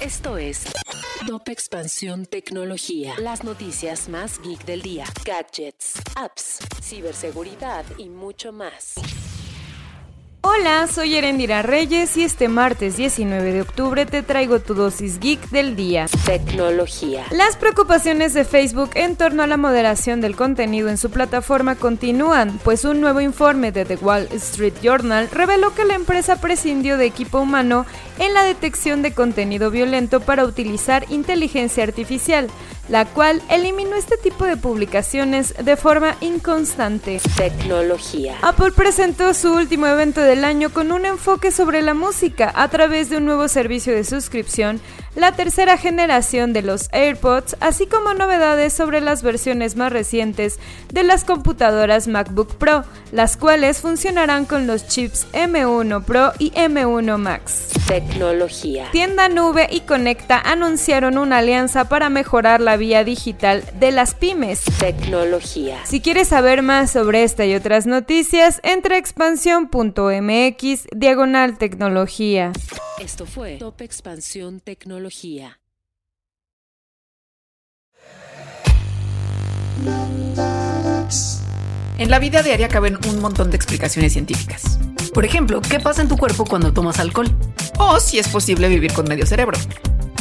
Esto es Top Expansión Tecnología. Las noticias más geek del día. Gadgets, apps, ciberseguridad y mucho más. Hola, soy Erendira Reyes y este martes 19 de octubre te traigo tu dosis geek del día. Tecnología. Las preocupaciones de Facebook en torno a la moderación del contenido en su plataforma continúan, pues un nuevo informe de The Wall Street Journal reveló que la empresa prescindió de equipo humano en la detección de contenido violento para utilizar inteligencia artificial, la cual eliminó este tipo de publicaciones de forma inconstante. Tecnología. Apple presentó su último evento del año con un enfoque sobre la música a través de un nuevo servicio de suscripción, la tercera generación de los AirPods, así como novedades sobre las versiones más recientes de las computadoras MacBook Pro, las cuales funcionarán con los chips M1 Pro y M1 Max. Tecnología. Tienda Nube y Conecta anunciaron una alianza para mejorar la vía digital de las pymes. Tecnología. Si quieres saber más sobre esta y otras noticias, entra a expansión.mx diagonal tecnología. Esto fue Top Expansión Tecnología. En la vida diaria caben un montón de explicaciones científicas. Por ejemplo, ¿qué pasa en tu cuerpo cuando tomas alcohol? O si es posible vivir con medio cerebro.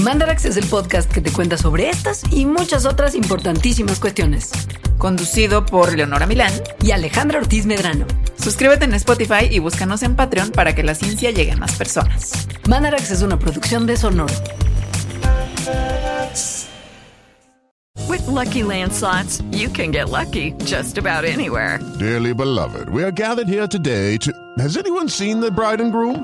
Mandarax es el podcast que te cuenta sobre estas y muchas otras importantísimas cuestiones. Conducido por Leonora Milán y Alejandra Ortiz Medrano. Suscríbete en Spotify y búscanos en Patreon para que la ciencia llegue a más personas. Mandarax es una producción de Sonoro. With Lucky Land slots, you can get lucky just about anywhere. Dearly beloved, we are gathered here today to. Has anyone seen the bride and groom?